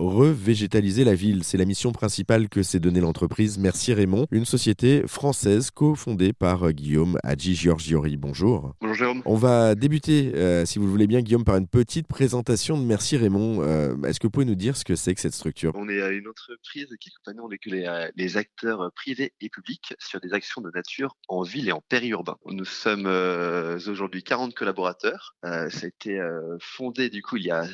revégétaliser la ville. C'est la mission principale que s'est donnée l'entreprise Merci Raymond, une société française cofondée par Guillaume Hadji Giorgiori. Bonjour. Bonjour Jérôme. On va débuter, euh, si vous le voulez bien, Guillaume, par une petite présentation de Merci Raymond. Euh, Est-ce que vous pouvez nous dire ce que c'est que cette structure? On est une entreprise qui accompagne les, euh, les, acteurs privés et publics sur des actions de nature en ville et en périurbain. Nous sommes euh, aujourd'hui 40 collaborateurs. Euh, ça a été fondé du coup il y a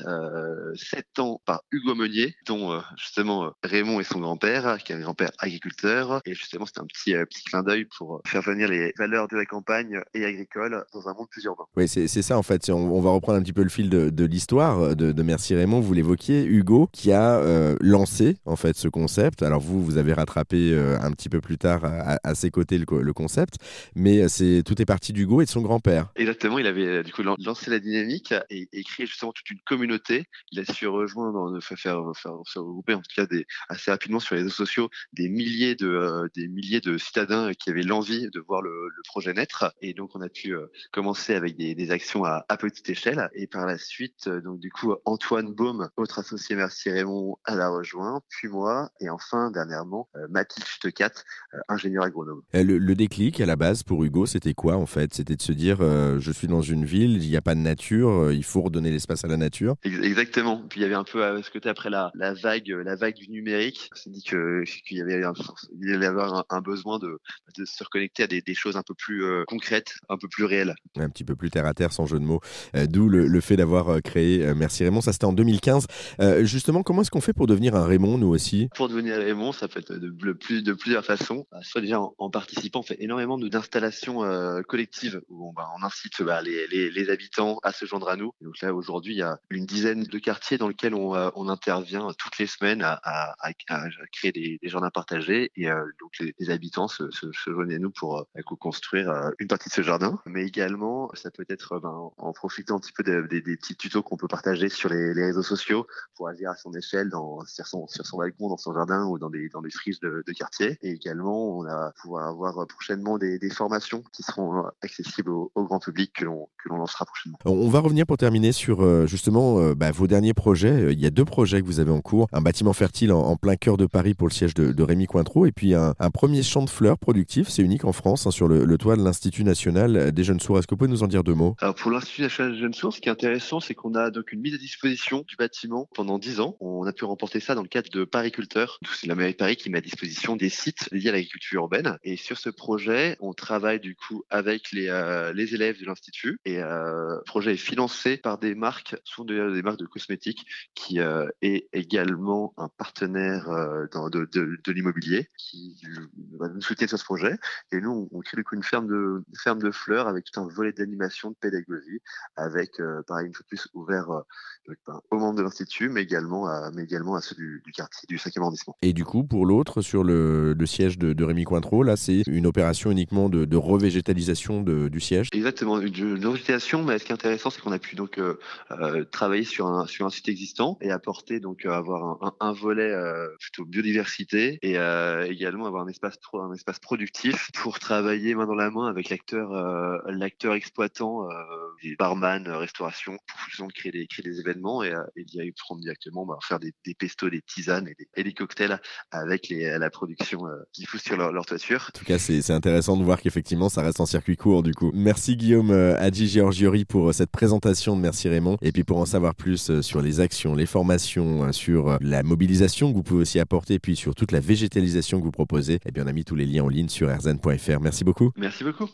7 ans par Hugo Meunier, dont justement Raymond est son grand-père, qui est un grand-père agriculteur. Et justement, c'est un petit, petit clin d'œil pour faire venir les valeurs de la campagne et agricole dans un monde plus urbain. Oui, c'est ça en fait. On, va reprendre un petit peu le fil de, de l'histoire de, de, Merci Raymond. Vous l'évoquiez, Hugo, qui a lancé en fait ce concept. Alors vous, vous avez rattrapé euh, un petit peu plus tard à, ses côtés le, concept, mais euh, c'est tout est parti d'Hugo et de son grand-père. Exactement, il avait du coup lancé la dynamique et, créé justement toute une communauté. Il a su rejoindre, faire, faire, faire, regrouper en tout cas des, assez rapidement sur les réseaux sociaux des milliers de, euh, des milliers de citadins qui avaient l'envie de voir le, projet naître. Et donc on a pu commencer avec des, des actions à, à, petite échelle et par la suite, donc du coup Antoine Baume, autre associé Merci Raymond, à la rejoint, puis moi et enfin dernièrement euh, Mathilde euh, ingénieur agronome. Euh, le, déclic à la base pour Hugo, c'était quoi en fait? C'était de se dire je suis dans une ville, il n'y a pas de nature, il faut redonner l'espace à la nature. Exactement. Puis il y avait un peu ce côté après la, la vague, la vague du numérique. On s'est dit que qu'il y avait un, il allait avoir un, besoin de, de, se reconnecter à des, des choses un peu plus concrètes, un peu plus réelles. Un petit peu plus terre à terre, sans jeu de mots. D'où le, le, fait d'avoir créé Merci Raymond. Ça c'était en 2015. justement, comment est-ce qu'on fait pour devenir un Raymond, nous aussi? Pour devenir Raymond, ça peut être de, plus, de plusieurs façons. Bah, soit déjà en, participant, on fait énormément d'installations euh, collectives où on, bah, on incite bah, les, les, les, habitants à se joindre à nous. donc là, aujourd'hui, il y a une dizaine de quartiers dans lesquels on, euh, on intervient toutes les semaines à, à, à créer des, des, jardins partagés. Et euh, donc les, les, habitants se, se, se, joignent à nous pour construire une partie de ce jardin. Mais également, ça peut être ben, en profitant un petit peu des, des, petits tutos qu'on peut partager sur les, les, réseaux sociaux pour agir à son échelle dans, sur, son, sur son balcon, dans son jardin ou dans des, dans des friches de, de quartier. Et également, on va pouvoir avoir prochainement des, formations qui seront euh, accessibles au, au grand public que l'on lancera prochainement. On va revenir pour terminer sur euh, justement euh, bah, vos derniers projets. Il y a deux projets vous avez en cours. Un bâtiment fertile en, plein cœur de Paris pour le siège de, de Rémi Cointreau et puis un, premier champ de fleurs productif, c'est unique en France, hein, sur le, toit de l'Institut national des jeunes sourds. Est-ce que vous pouvez nous en dire deux mots? Alors pour l'Institut national des jeunes sourds, ce qui est intéressant, c'est qu'on a donc une mise à disposition du bâtiment pendant dix ans. On a pu remporter ça dans le cadre de Paris Culteur. C'est la mairie de Paris qui met à disposition des sites liés à l'agriculture urbaine. Et sur ce projet, on travaille du coup avec les, euh, élèves de l'Institut. Et euh, le projet est financé par des marques, sont des, des marques de cosmétiques, qui euh, est également un partenaire euh, dans, de, de, de l'immobilier qui va nous soutenir sur ce projet. Et nous, on, on crée du coup une ferme de, une ferme de fleurs avec tout un volet d'animation, de pédagogie, avec, euh, pareil, une fois plus ouvert ben, aux membres de l'Institut, mais également à, mais également à ceux du, du quartier, du 5e arrondissement. Et du coup, pour l'autre, sur le, le, siège de, de Rémi Cointreau, là, c'est une opération uniquement de, de revégétalisation de, du siège? Exactement, de, de revégétalisation, mais ce qui est intéressant, c'est qu'on a pu donc euh, euh, travailler sur un, sur un site existant et apporter, donc euh, avoir un, volet euh, plutôt biodiversité et euh, également avoir un espace, un espace productif pour travailler main dans la main avec l'acteur l'acteur exploitant, des barman, restauration, pour justement créer des, créer des événements et, et directement bah, faire des, des pestos, des tisanes et des, et des cocktails avec les, la production euh, qu'ils foutent sur leur, leur, toiture. En tout cas, c'est intéressant de voir qu'effectivement, ça reste en circuit court du coup. Merci Guillaume euh, Adji Giorgiori pour euh, cette présentation de Merci Raymond. Et puis pour en savoir plus euh, sur les actions, les formations, sur la mobilisation que vous pouvez aussi apporter, puis sur toute la végétalisation que vous proposez, eh bien, on a mis tous les liens en ligne sur rzn.fr. Merci beaucoup. Merci beaucoup.